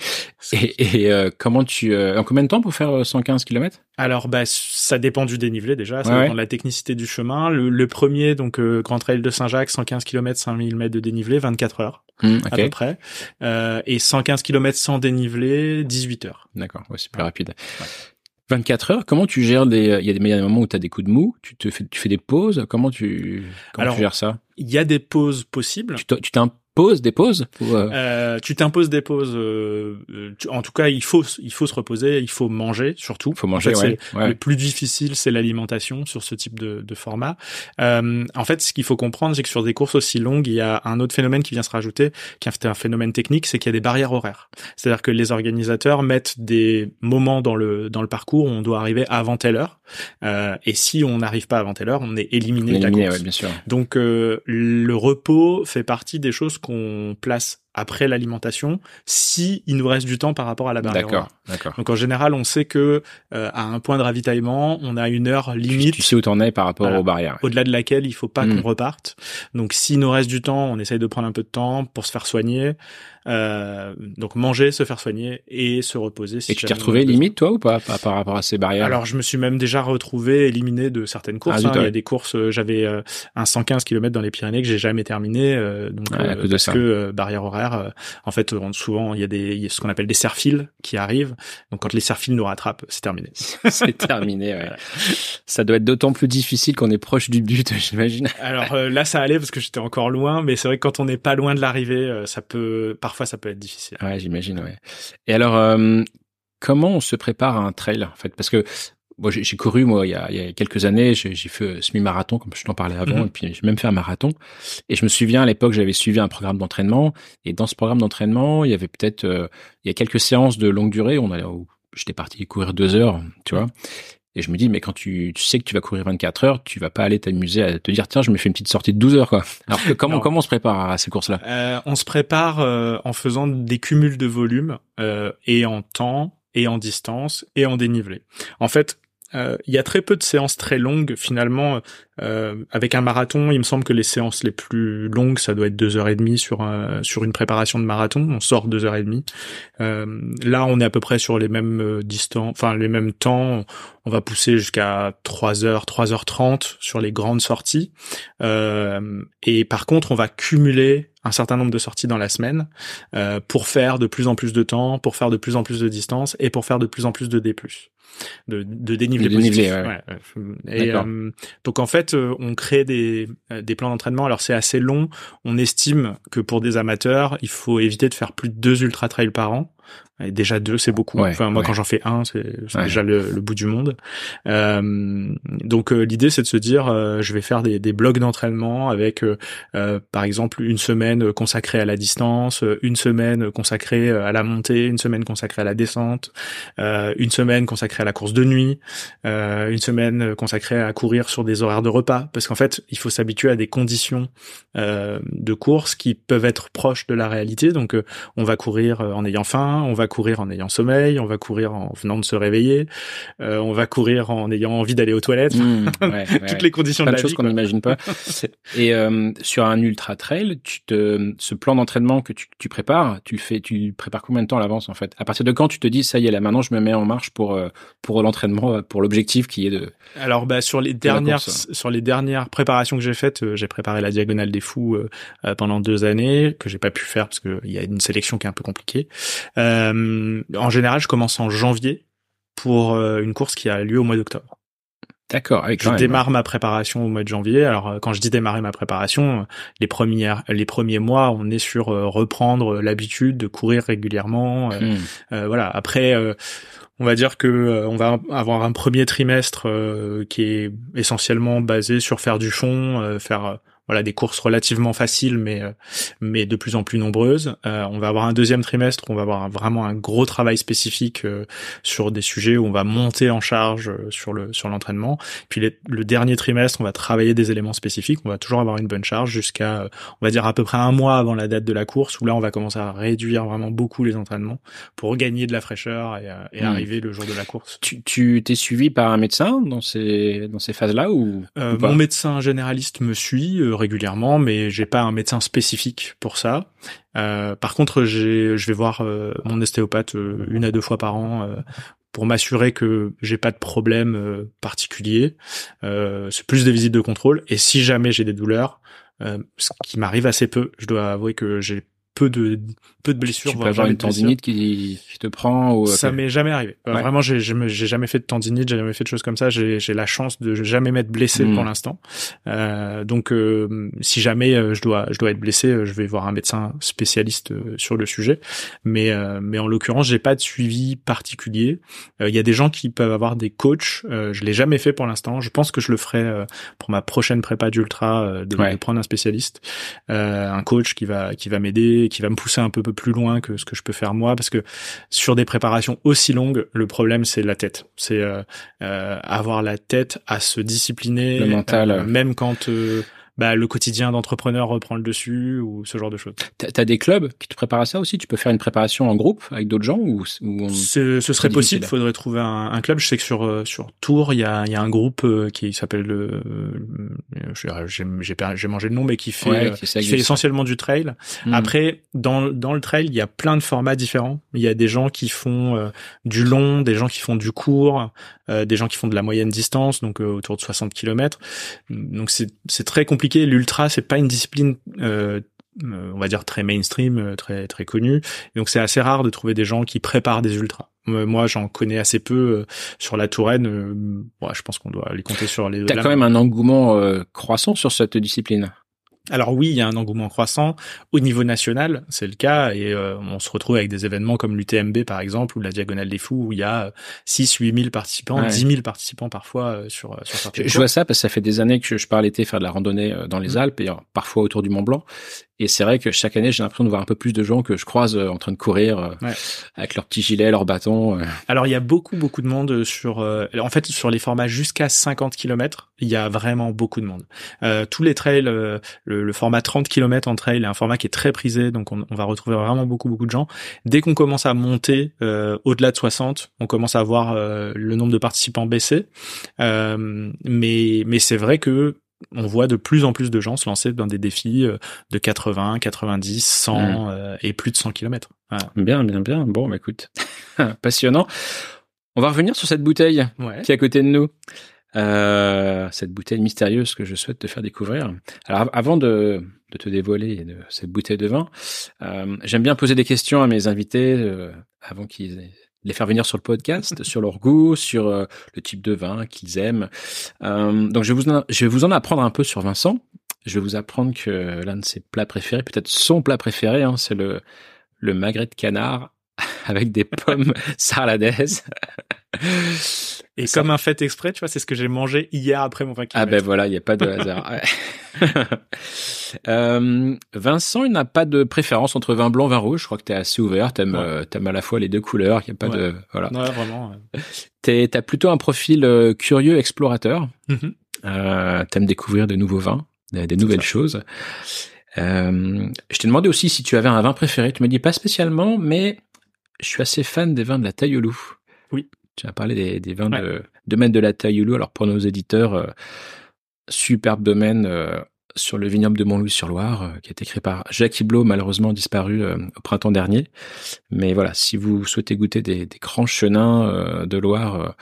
Et, et euh, comment tu, euh, en combien de temps pour faire euh, 115 km Alors bah ça dépend du dénivelé déjà, ça Ouais, dépend de la technicité du chemin. Le, le premier donc euh, Grand Trail de Saint-Jacques, 115 km, 5000 mètres de dénivelé, 24 heures Hmm, à peu près, euh, et 115 km sans dénivelé, 18 heures. d'accord, ouais, c'est plus rapide. 24 heures, comment tu gères des, il y a des, il y a des moments où tu as des coups de mou, tu te fais, tu fais des pauses, comment tu, comment Alors, tu gères ça? Il y a des pauses possibles. Tu tu t'imposes des pauses ou, euh, Euh, tu t'imposes des pauses. euh, tu- en tout cas, il faut il faut se reposer, il faut manger surtout. faut manger, En fait, ouais, ouais. Le plus difficile, c'est l'alimentation sur ce type de, de format. Euh, en fait, ce qu'il faut comprendre, c'est que sur des courses aussi longues, il y a un autre phénomène qui vient se rajouter, qui est un phénomène technique, c'est qu'il y a des barrières horaires. C'est-à-dire que les organisateurs mettent des moments dans le dans le parcours où on doit arriver avant telle heure, et si on n'arrive pas avant telle heure, on est éliminé, de la Éliminé, course. ouais, bien sûr. Donc euh, le repos fait partie des choses qu'on place après l'alimentation si il nous reste du temps par rapport à la barrière. D'accord, d'accord. Donc en général, on sait que euh, à un point de ravitaillement, on a une heure Tu, limite tu sais où t'en es par rapport Voilà. aux barrières. au-delà de laquelle il faut pas Mm. qu'on reparte. Donc s'il nous reste du temps, on essaye de prendre un peu de temps pour se faire soigner. Euh, donc manger, se faire soigner et se reposer. Si Et tu t'es retrouvé limite, toi, ou pas, par, rapport à ces barrières? Alors je me suis même déjà retrouvé éliminé de certaines courses. Ah, hein. Il y a des courses, euh, j'avais euh, un 115 km dans les Pyrénées que j'ai jamais terminé, euh, donc Ouais, à euh, cause de parce ça. que barrière horaire. Euh, en fait, souvent il y a des il y a ce qu'on appelle des serfils qui arrivent. Donc quand les serfils nous rattrapent, c'est terminé. c'est terminé, ouais. Ça doit être d'autant plus difficile qu'on est proche du but, j'imagine. Alors euh, là ça allait parce que j'étais encore loin, mais c'est vrai que quand on n'est pas loin de l'arrivée, euh, ça peut parfois ça peut être difficile. Ouais, j'imagine, ouais. Et alors, euh, comment on se prépare à un trail, en fait? Parce que moi, j'ai couru, moi, il y a, il y a quelques années, j'ai fait euh, semi-marathon, comme je t'en parlais avant, Mhm. et puis j'ai même fait un marathon. Et je me souviens, à l'époque, j'avais suivi un programme d'entraînement, et dans ce programme d'entraînement, il y avait peut-être, euh, il y a quelques séances de longue durée, on allait, où j'étais parti courir deux heures, tu vois. Et je me dis, mais quand tu, tu sais que tu vas courir 24 heures, tu vas pas aller t'amuser à te dire, tiens, je me fais une petite sortie de 12 heures, quoi. Alors que comment, comment on se prépare à ces courses-là? Euh, on se prépare euh, en faisant des cumuls de volume euh, et en temps et en distance et en dénivelé. En fait, euh, il y a très peu de séances très longues finalement. Euh, avec un marathon, il me semble que les séances les plus longues, ça doit être deux heures et demie sur sur une préparation de marathon. On sort deux heures et demie. Euh, là, on est à peu près sur les mêmes euh, distances, enfin les mêmes temps. On va pousser jusqu'à 3 heures, 3 heures 30 sur les grandes sorties. Euh, et par contre, on va cumuler un certain nombre de sorties dans la semaine euh, pour faire de plus en plus de temps, pour faire de plus en plus de distance et pour faire de plus en plus de D+. De, de dénivelé De dénivelé, positif. ouais. Ouais, ouais. Et, euh, donc en fait, euh, on crée des, euh, des plans d'entraînement. Alors c'est assez long. On estime que pour des amateurs, il faut éviter de faire plus de deux ultra trails par an. Et déjà deux, c'est beaucoup. Ouais, enfin moi, ouais. quand j'en fais un, c'est Ouais. déjà le, le bout du monde. Euh, donc euh, l'idée, c'est de se dire, euh, je vais faire des, des blocs d'entraînement avec, euh, euh, par exemple, une semaine consacrée à la distance, euh, une semaine consacrée euh, à la montée, une semaine consacrée à la descente, euh, une semaine consacrée à la course de nuit, euh, une semaine consacrée à courir sur des horaires de repas, parce qu'en fait, il faut s'habituer à des conditions euh, de course qui peuvent être proches de la réalité. Donc, euh, on va courir en ayant faim, on va courir en ayant sommeil, on va courir en venant de se réveiller, on va courir en ayant envie d'aller aux toilettes. Mmh, ouais, Toutes ouais. les conditions de la choses qu'on n'imagine pas. Et sur un ultra trail, tu te, ce plan d'entraînement que tu, tu prépares, tu le fais, tu le prépares combien de temps à l'avance en fait? À partir de quand tu te dis ça y est là maintenant je me mets en marche pour euh, pour l'entraînement, euh, pour l'objectif qui est de Alors bah sur les dernières sur les dernières préparations que j'ai faites, euh, j'ai préparé la diagonale des fous euh, euh, pendant deux années que j'ai pas pu faire parce que il y a une sélection qui est un peu compliquée. Euh, en général, je commence en janvier pour une course qui a lieu au mois d'octobre. D'accord. Je démarre ma préparation au mois de janvier. Alors quand je dis démarrer ma préparation, les premières les premiers mois, on est sur reprendre l'habitude de courir régulièrement. euh, euh, voilà. Après, euh, on va dire que euh, on va avoir un premier trimestre euh, qui est essentiellement basé sur faire du fond, euh, faire voilà des courses relativement faciles, mais mais de plus en plus nombreuses. on va avoir un deuxième trimestre, où on va avoir vraiment un gros travail spécifique sur des sujets où on va monter en charge sur le sur l'entraînement. Puis le dernier trimestre, on va travailler des éléments spécifiques. On va toujours avoir une bonne charge jusqu'à, on va dire à peu près un mois avant la date de la course, où là on va commencer à réduire vraiment beaucoup les entraînements pour gagner de la fraîcheur et, et hmm. arriver le jour de la course. Tu, tu t'es suivi par un médecin dans ces dans ces phases-là ou, euh, Mon médecin généraliste me suit euh, régulièrement, mais j'ai pas un médecin spécifique pour ça. Euh, par contre, je vais voir euh, mon ostéopathe une à deux fois par an pour m'assurer que j'ai pas de problème particulier. c'est plus des visites de contrôle. Et si jamais j'ai des douleurs, ce qui m'arrive assez peu, je dois avouer que j'ai peu de peu de blessures. Tu peux avoir une tendinite qui, qui, te prend ou ça m'est jamais arrivé. Vraiment, j'ai j'ai jamais fait de tendinite, j'ai jamais fait de choses comme ça. J'ai j'ai la chance de jamais m'être blessé hmm. pour l'instant. Euh, donc euh, si jamais euh, je dois je dois être blessé, euh, je vais voir un médecin spécialiste sur le sujet. Mais mais en l'occurrence, j'ai pas de suivi particulier. Il y a des gens qui peuvent avoir des coachs. je l'ai jamais fait pour l'instant. Je pense que je le ferai pour ma prochaine prépa d'ultra de, de, prendre un spécialiste, un coach qui va qui va m'aider qui va me pousser un peu, plus loin que ce que je peux faire moi, parce que sur des préparations aussi longues, le problème c'est la tête. C'est euh, euh, avoir la tête à se discipliner, le mental, euh, même quand bah, le quotidien d'entrepreneur reprend le dessus ou ce genre de choses. T'as as des clubs qui te préparent à ça aussi? Tu peux faire une préparation en groupe avec d'autres gens ou, ou ce, ce serait possible. Il faudrait trouver un, un, club. Je sais que sur euh, sur Tours, il y a, y a un groupe euh, qui s'appelle le. Euh, j'ai mangé le nom, mais qui fait, qui, fait essentiellement du trail. Hmm. Après, dans dans le trail, il y a plein de formats différents. Il y a des gens qui font du long, des gens qui font du court, des gens qui font de la moyenne distance, donc autour de 60 km. Donc c'est c'est très compliqué L'ultra, c'est pas une discipline euh, euh, on va dire très mainstream, euh, très très connue. donc c'est assez rare de trouver des gens qui préparent des ultras. Moi, j'en connais assez peu sur la Touraine. je pense qu'on doit les compter sur les. T'as quand même un engouement croissant sur cette discipline. Alors oui, il y a un engouement croissant au niveau national, c'est le cas, et euh, on se retrouve avec des événements comme l'UTMB par exemple ou la Diagonale des Fous où il y a 6 8 000 participants, 10 000 participants parfois euh, sur sur certains. Je, vois ça parce que ça fait des années que je pars l'été faire de la randonnée euh, dans les mmh. Alpes et parfois autour du Mont Blanc, et c'est vrai que chaque année, j'ai l'impression de voir un peu plus de gens que je croise euh, en train de courir euh, avec leurs petits gilets, leurs bâtons. Euh. Alors, il y a beaucoup, beaucoup de monde sur... en fait, sur les formats jusqu'à 50 km, il y a vraiment beaucoup de monde. tous les trails, le, format 30 km en trail est un format qui est très prisé, donc on, on va retrouver vraiment beaucoup, beaucoup de gens. Dès qu'on commence à monter au-delà de 60, on commence à voir le nombre de participants baisser. mais mais c'est vrai que on voit de plus en plus de gens se lancer dans des défis euh, de 80, 90, 100 et plus de 100 km. Bien, bien, bien. Bon, bah, écoute, passionnant. On va revenir sur cette bouteille qui est à côté de nous. Euh, cette bouteille mystérieuse que je souhaite te faire découvrir. Alors avant de, te dévoiler de cette bouteille de vin, euh, j'aime bien poser des questions à mes invités avant qu'ils aient les faire venir sur le podcast, sur leur goût, sur euh, le type de vin qu'ils aiment. Euh, donc je vais, vous en, je vais vous en apprendre un peu sur Vincent. Je vais vous apprendre que l'un de ses plats préférés, peut-être son plat préféré, hein, c'est le, le magret de canard avec des pommes sarladaises. Et comme un fait exprès, tu vois, c'est ce que j'ai mangé hier après mon 20 Ah ben voilà, il n'y a pas de hasard. euh, Vincent, il n'a pas de préférence entre vin blanc, vin rouge. Je crois que tu es assez ouvert. T'aimes, euh, aimes à la fois les deux couleurs. Il n'y a pas de voilà. Ouais, vraiment. Ouais. T'as plutôt un profil euh, curieux, explorateur. Mm-hmm. euh, t'aimes découvrir de nouveaux vins, des, nouvelles choses. Je t'ai demandé aussi si tu avais un vin préféré. Tu me dis pas spécialement, mais je suis assez fan des vins de la taille au loup. Oui. Tu as parlé des, des vins de domaine de la Tailloulou. Alors pour nos éditeurs, euh, superbe domaine euh, sur le vignoble de Montlouis-sur-Loire, euh, qui a été créé par Jacques Iblot, malheureusement disparu au printemps dernier. Mais voilà, si vous souhaitez goûter des, des grands chenins de Loire,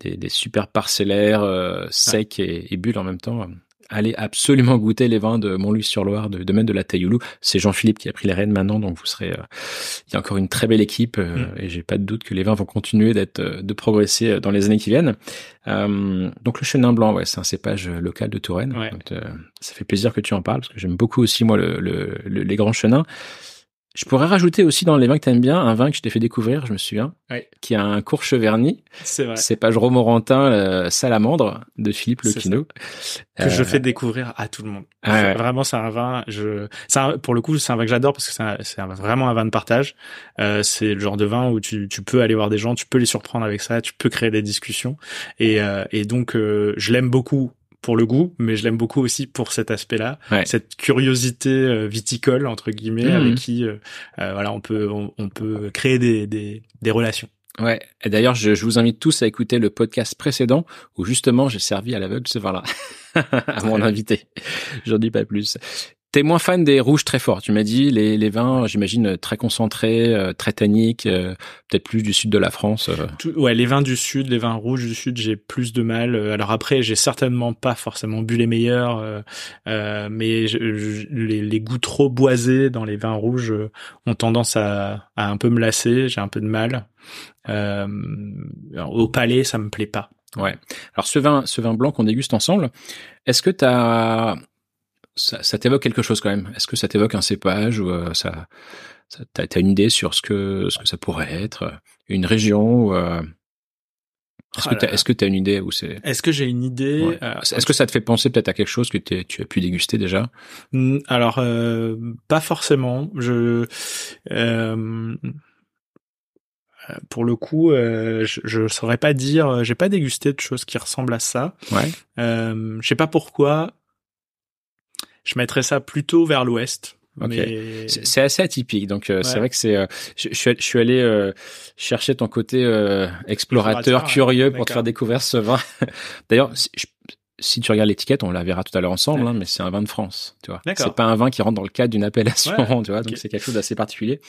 des, des super parcellaires secs et, et bulles en même temps, allez absolument goûter les vins de Montlouis-sur-Loire, de domaine de la Tailloulou. C'est Jean-Philippe qui a pris les rênes maintenant, donc vous serez. Euh, il y a encore une très belle équipe euh, mm. et j'ai pas de doute que les vins vont continuer d'être, euh, de progresser dans les années qui viennent. donc le chenin blanc, ouais, c'est un cépage local de Touraine. ça fait plaisir que tu en parles parce que j'aime beaucoup aussi moi le, le, les grands chenins. Je pourrais rajouter aussi dans les vins que t'aimes bien un vin que je t'ai fait découvrir, je me souviens, Ouais. qui a un court cheverny. C'est vrai. Cépage romorantin euh, salamandre de Philippe C'est Lequino. Que je fais découvrir à tout le monde. Ah ouais. Vraiment, c'est un vin. Je, un- pour le coup, c'est un vin que j'adore parce que c'est, vraiment un vin de partage. Euh, c'est le genre de vin où tu, tu peux aller voir des gens, tu peux les surprendre avec ça, tu peux créer des discussions. Et, euh, et donc, euh, je l'aime beaucoup pour le goût, mais je l'aime beaucoup aussi pour cet aspect-là, Ouais. cette curiosité euh, viticole entre guillemets Mhm. avec qui, euh, euh, voilà, on peut, on, on peut créer des, des, des relations. Ouais. Et d'ailleurs, je, je vous invite tous à écouter le podcast précédent où justement j'ai servi à l'aveugle ce vin-là à mon invité. J'en dis pas plus. T'es moins fan des rouges très forts. Tu m'as dit les, les vins, j'imagine très concentrés, euh, très tanniques, euh, peut-être plus du sud de la France. euh. Tout- ouais, les vins du sud, les vins rouges du sud, j'ai plus de mal. Euh, Alors après, j'ai certainement pas forcément bu les meilleurs, euh, euh, mais je- je- les, les goûts trop boisés dans les vins rouges euh, ont tendance à, à un peu me lasser. J'ai un peu de mal. Euh, au palais, ça me plaît pas. Ouais. Alors ce vin, ce vin blanc qu'on déguste ensemble, est-ce que t'as ça, ça t'évoque quelque chose quand même Est-ce que ça t'évoque un cépage ou euh, ça, ça t'as, t'as une idée sur ce que ce que ça pourrait être euh, Une région ou, euh, Est-ce Ah que t'as, est-ce que t'as une idée où c'est Est-ce que j'ai une idée Ouais. Euh, Est-ce que ça te fait penser peut-être à quelque chose que t'es- tu as pu déguster déjà? Alors, pas forcément. Je, pour le coup, euh, je, je saurais pas dire. J'ai pas dégusté de choses qui ressemblent à ça. Ouais. Euh, je sais pas pourquoi. Je mettrais ça plutôt vers l'ouest. Ok. Mais... C'est c'est assez atypique, donc euh, c'est Ouais. vrai que c'est. euh, je, je suis, je suis allé euh, chercher ton côté euh, explorateur, ouais. curieux pour te faire découvrir ce vin. D'ailleurs, si, tu regardes l'étiquette, on la verra tout à l'heure ensemble, Ouais. hein, mais c'est un vin de France, tu vois. C'est pas un vin qui rentre dans le cadre d'une appellation, tu vois. Donc c'est quelque chose d'assez particulier.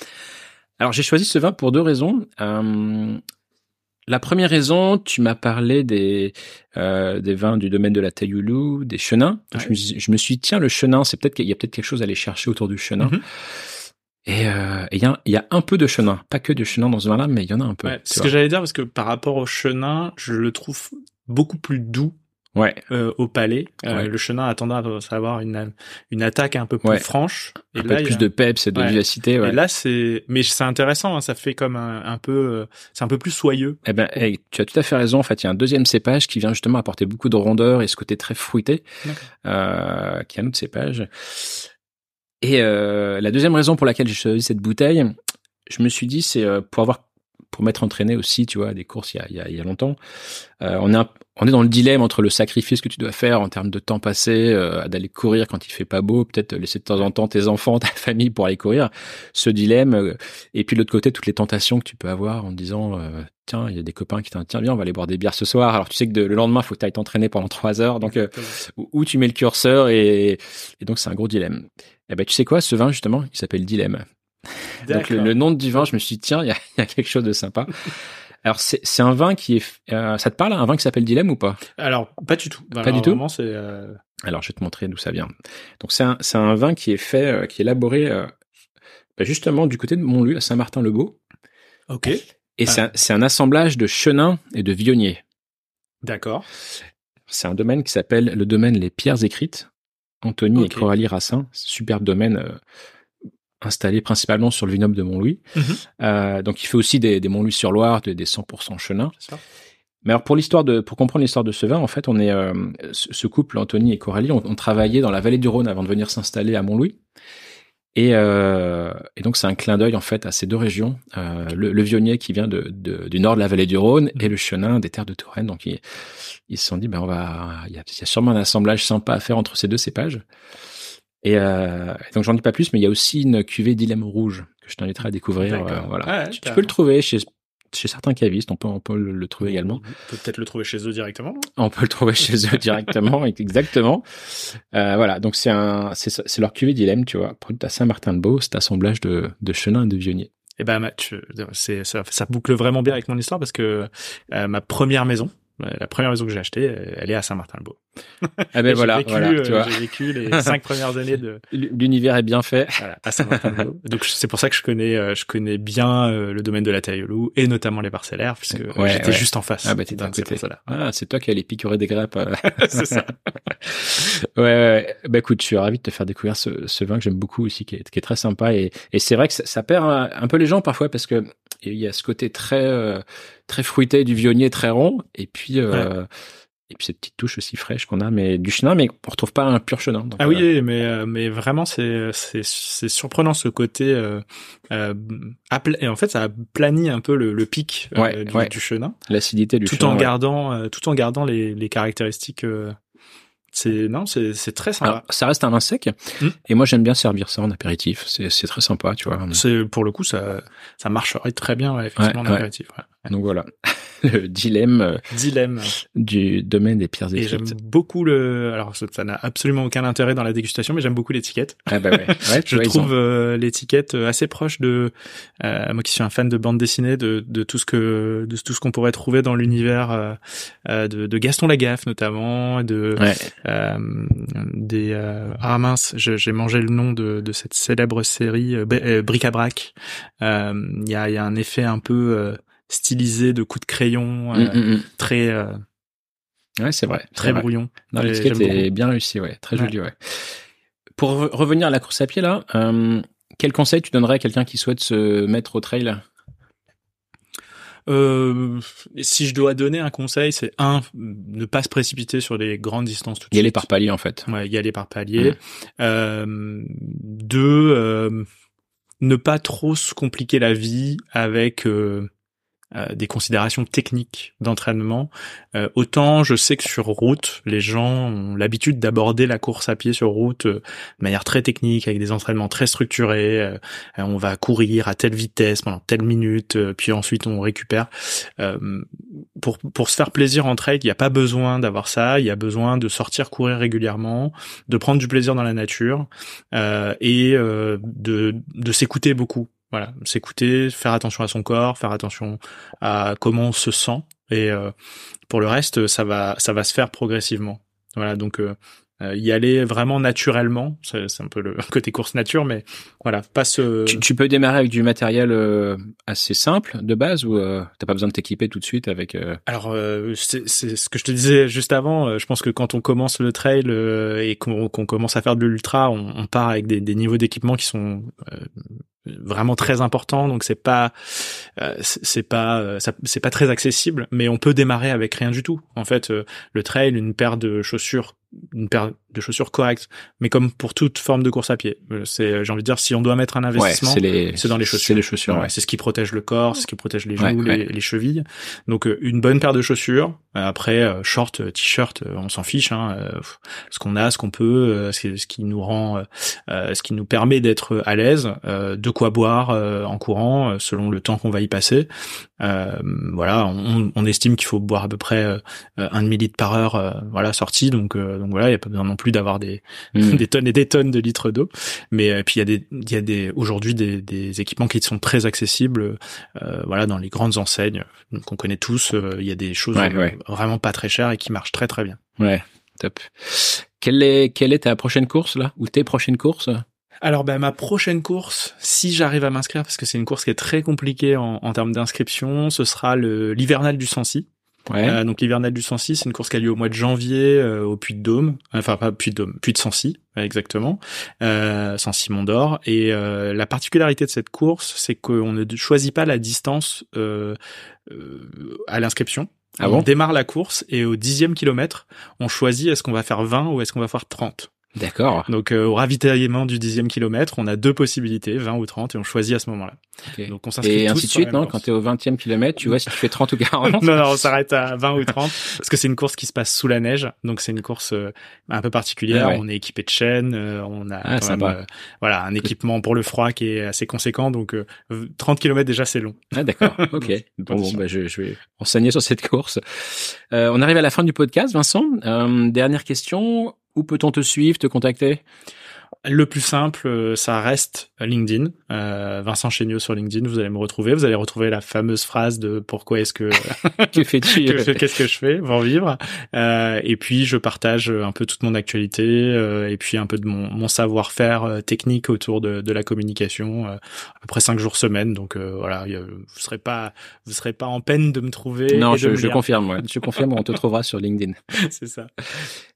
Alors j'ai choisi ce vin pour deux raisons. Euh, la première raison, tu m'as parlé des euh, des vins du domaine de la Tailloulou, des chenins. Ouais. Je, me, suis- je me suis dit, tiens, le chenin, c'est peut-être qu'il y a peut-être quelque chose à aller chercher autour du chenin. Mhm. Et euh, et il y, a, il y a un peu de chenin, pas que de chenin dans ce vin-là, mais il y en a un peu. Ouais, c'est ce que j'allais dire parce que par rapport au chenin, je le trouve beaucoup plus doux Ouais, euh, au palais. Euh, Ouais. Le chenin a tendance à avoir une une attaque un peu plus Ouais. franche. un Et peu là, il y plus a- de peps et de vivacité. Et là, c'est, mais c'est intéressant. hein, ça fait comme un, un peu, euh, c'est un peu plus soyeux. Eh ben, hey, tu as tout à fait raison. En fait, il y a un deuxième cépage qui vient justement apporter beaucoup de rondeur et ce côté très fruité, euh, qui est un autre cépage. Et la deuxième raison pour laquelle j'ai choisi cette bouteille, je me suis dit, c'est pour avoir, pour m'être entraîné aussi, tu vois, à des courses il y a, il y a, il y a longtemps. Euh, on est, un- on est dans le dilemme entre le sacrifice que tu dois faire en termes de temps passé, euh, d'aller courir quand il fait pas beau, peut-être laisser de temps en temps tes enfants, ta famille pour aller courir. Ce dilemme, euh, et puis de l'autre côté, toutes les tentations que tu peux avoir en te disant, euh, tiens, il y a des copains qui t'ont tiens, viens, on va aller boire des bières ce soir. Alors tu sais que de- le lendemain, faut que tu ailles t'entraîner pendant trois heures, donc euh, où, où tu mets le curseur et, et donc c'est un gros dilemme. Eh ben tu sais quoi, ce vin justement, il s'appelle Dilemme. Donc le, nom du vin, je me suis dit tiens, il y a, il y a quelque chose de sympa. Alors c'est un vin qui est, euh, ça te parle un vin qui s'appelle Dilemme ou pas? Alors, pas du tout. Pas du tout? c'est. euh, Alors je vais te montrer d'où ça vient. Donc c'est un c'est un vin qui est fait, euh, qui est élaboré bah, justement du côté de Montluy à Saint-Martin-le-Beau. Ok. Et c'est un, c'est un assemblage de chenin et de vionnier. D'accord. C'est un domaine qui s'appelle le domaine Les Pierres Écrites. Anthony et Coralie Rassin, superbe domaine installé principalement sur le vignoble de Montlouis. Mhm. Euh, donc il fait aussi des, des Montlouis-sur-Loire, des, des 100% chenin. Ça. Mais alors pour l'histoire de, pour comprendre l'histoire de ce vin, en fait, on est euh, ce, couple Anthony et Coralie, on, on travaillait dans la vallée du Rhône avant de venir s'installer à Montlouis. Et, euh, et donc c'est un clin d'œil en fait à ces deux régions, le, le vionnier qui vient de, de- du nord de la vallée du Rhône et le chenin des terres de Touraine. Donc ils, ils se sont dit ben on va, il y a, il y a sûrement un assemblage sympa à faire entre ces deux cépages. Et, euh, donc j'en dis pas plus, mais il y a aussi une cuvée dilemme rouge que je t'inviterai à découvrir. Euh, voilà, Ouais, tu, peux le trouver chez chez certains cavistes, on peut on peut le, le trouver également. On peut peut-être le trouver chez eux directement. On peut le trouver chez eux directement, exactement. Euh, voilà, donc c'est un, c'est leur cuvée dilemme, tu vois, à Saint-Martin-de-Beau, cet assemblage de, de chenin et de vionnier. Et ben, Match, c'est ça, ça boucle vraiment bien avec mon histoire parce que euh, ma première maison, euh, la première maison que j'ai achetée, elle est à Saint-Martin-le-Beau. Ah ben voilà, vécu, voilà euh, tu vois. j'ai vécu les cinq premières années de L'univers est bien fait. voilà, à Saint-Martin-de-Loup. Donc c'est pour ça que je connais, euh, je connais bien euh, le domaine de la loup et notamment les parcellaires puisque Ouais, j'étais ouais. juste en face. Ah bah t'étais à côté. Ah, c'est toi qui allais picorer des grappes. c'est ça. ouais, ouais, ouais. Bah écoute, je suis ravi de te faire découvrir ce, ce vin que j'aime beaucoup aussi, qui est, qui est très sympa. Et, et c'est vrai que ça, ça perd un, un peu les gens parfois parce que il y a ce côté très euh, très fruité du vionnier, très rond, et puis euh, et puis cette petite touche aussi fraîche qu'on a, mais du chenin, mais on retrouve pas un pur chenin. Donc, Ah euh, oui, mais mais mais vraiment c'est c'est c'est surprenant ce côté euh, euh, et en fait ça planit un peu le, le pic euh, Ouais, du, ouais. du chenin l'acidité du tout chenin. en gardant euh, tout en gardant les les caractéristiques euh, c'est non c'est c'est très sympa. Alors, ça reste un vin sec, Mm. et moi j'aime bien servir ça en apéritif. C'est c'est très sympa, tu vois. C'est pour le coup ça ça marcherait très bien effectivement en apéritif. Donc voilà, le dilemme euh, Dilemme. du domaine des pierres Et j'aime écrites. beaucoup le. Alors ça n'a absolument aucun intérêt dans la dégustation, mais j'aime beaucoup l'étiquette. Ah bah ouais, ouais Je trouve euh, l'étiquette euh, assez proche de euh, moi qui suis un fan de bande dessinée, de, de tout ce que de tout ce qu'on pourrait trouver dans l'univers euh, de, de Gaston Lagaffe notamment, de Ouais. euh, des euh, ah mince, j'ai mangé le nom de, de cette célèbre série Bri- Bric-à-Brac. Euh, Il y a y a un effet un peu euh, stylisé de coups de crayon, euh, Mm, mm, mm. très euh, Ouais, c'est vrai. très vrai. brouillon. Non, Et l'étiquette est bien réussie, ouais, très Ouais. jolie, ouais. Pour re- revenir à la course à pied là, euh, quel conseil tu donnerais à quelqu'un qui souhaite se mettre au trail? Euh, si je dois donner un conseil, c'est un, ne pas se précipiter sur les grandes distances tout de Y aller suite. par palier en fait. Ouais, y aller par palier. Euh, deux, euh, ne pas trop se compliquer la vie avec euh, des considérations techniques d'entraînement. Euh, autant je sais que sur route, les gens ont l'habitude d'aborder la course à pied sur route euh, de manière très technique, avec des entraînements très structurés. Euh, on va courir à telle vitesse pendant telle minute, euh, puis ensuite on récupère. Pour pour se faire plaisir en trail, il n'y a pas besoin d'avoir ça. Il y a besoin de sortir courir régulièrement, de prendre du plaisir dans la nature et de de s'écouter beaucoup. Voilà, s'écouter, faire attention à son corps, faire attention à comment on se sent et euh, pour le reste, ça va ça va se faire progressivement. Voilà, donc euh, euh, y aller vraiment naturellement, c'est c'est un peu le côté course nature, mais voilà, pas se Tu, tu peux démarrer avec du matériel euh, assez simple de base ou euh, t'as pas besoin de t'équiper tout de suite avec. euh, Alors, euh, c'est c'est ce que je te disais juste avant. euh, je pense que quand on commence le trail euh, et qu'on qu'on commence à faire de l'ultra, on, on part avec des, des niveaux d'équipement qui sont euh, vraiment très importants. Donc c'est pas euh, c'est pas euh, c'est pas très accessible, mais on peut démarrer avec rien du tout. En fait, euh, le trail, une paire de chaussures, une paire de chaussures correctes, mais comme pour toute forme de course à pied, euh, c'est j'ai envie de dire si on doit mettre un investissement, c'est dans les chaussures. C'est les chaussures. Ouais, ouais. C'est ce qui protège le corps, c'est ce qui protège les genoux, les, chevilles. Donc euh, une bonne paire de chaussures. Euh, Après euh, short, euh, t-shirt, euh, on s'en fiche. Hein, euh, ce qu'on a, ce qu'on peut, euh, ce, qui- nous rend, euh, euh, ce qui nous permet d'être à l'aise, euh, de quoi boire euh, en courant euh, selon le temps qu'on va y passer. Euh, voilà, on, on estime qu'il faut boire à peu près euh, un demi litre par heure, euh, voilà sorti. Donc euh, donc voilà, il y a pas besoin non plus d'avoir des Mm. des tonnes et des tonnes de litres d'eau. Mais euh, puis il y a des il y a des aujourd'hui des, des équipements qui sont très accessibles. euh, voilà, dans les grandes enseignes euh, qu'on connaît tous, euh, il y a des choses Ouais, ouais. vraiment pas très chères et qui marchent très très bien. Ouais, top. Quelle est quelle est ta prochaine course là? Ou tes prochaines courses? Alors ben ma prochaine course, si j'arrive à m'inscrire, parce que c'est une course qui est très compliquée en, en termes d'inscription, ce sera le l'hivernal du Sancy. Ouais. Euh, donc l'hivernal du Sancy, c'est une course qui a lieu au mois de janvier euh, au Puy de Dôme, enfin pas Puy de Dôme, Puy de Sancy exactement, euh, Sancy Mont d'Or. Et euh, la particularité de cette course, c'est qu'on ne choisit pas la distance euh, euh, à l'inscription. Ah on bon démarre la course et au dixième kilomètre, on choisit est-ce qu'on va faire 20 ou est-ce qu'on va faire 30. D'accord. Donc euh, au ravitaillement du dixième kilomètre, on a deux possibilités, 20 ou 30, et on choisit à ce moment-là. Ok. Donc on s'inscrit Et tous ainsi de suite, non course. Quand t'es au 20e kilomètre, tu vois si tu fais 30 ou 40. non, non, on s'arrête à 20 ou 30 parce que c'est une course qui se passe sous la neige, donc c'est une course euh, un peu particulière. Ah ouais. On est équipé de chaînes, euh, on a Ah, quand sympa. même, euh, voilà un équipement pour le froid qui est assez conséquent, donc euh, 30 km déjà c'est long. Ah d'accord, ok. Bon, bon bah, je, je vais enseigner sur cette course. Euh, on arrive à la fin du podcast, Vincent. Euh, dernière question, où peut-on te suivre, te contacter? Le plus simple, ça reste LinkedIn. Vincent Chéniaud sur LinkedIn, vous allez me retrouver. Vous allez retrouver la fameuse phrase de pourquoi est-ce que que fais-tu Qu'est-ce que je fais pour vivre? Et puis je partage un peu toute mon actualité et puis un peu de mon, mon savoir-faire technique autour de, de la communication. à peu près cinq jours semaine, donc voilà, vous serez pas vous serez pas en peine de me trouver. Non, je, je confirme. Ouais. Je confirme. on te trouvera sur LinkedIn. C'est ça.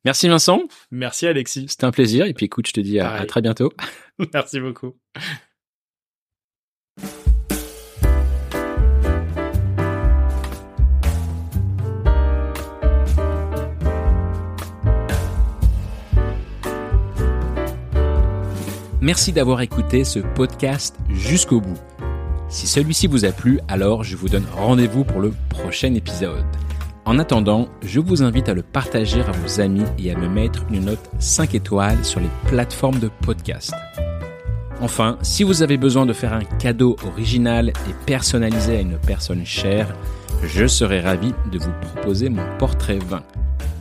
Merci Vincent. Merci Alexis. C'était un plaisir. Et puis écoute, je te dis à, très bientôt. Merci beaucoup. Merci d'avoir écouté ce podcast jusqu'au bout. Si celui-ci vous a plu, alors je vous donne rendez-vous pour le prochain épisode. En attendant, je vous invite à le partager à vos amis et à me mettre une note 5 étoiles sur les plateformes de podcast. Enfin, si vous avez besoin de faire un cadeau original et personnalisé à une personne chère, je serai ravi de vous proposer mon portrait vin.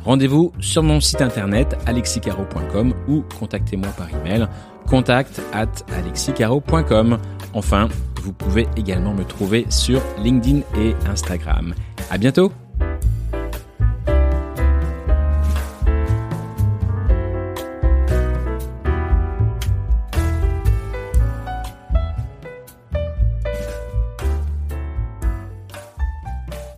Rendez-vous sur mon site internet alexicaro.com ou contactez-moi par email contact at alexicaro.com. Enfin, vous pouvez également me trouver sur LinkedIn et Instagram. À bientôt!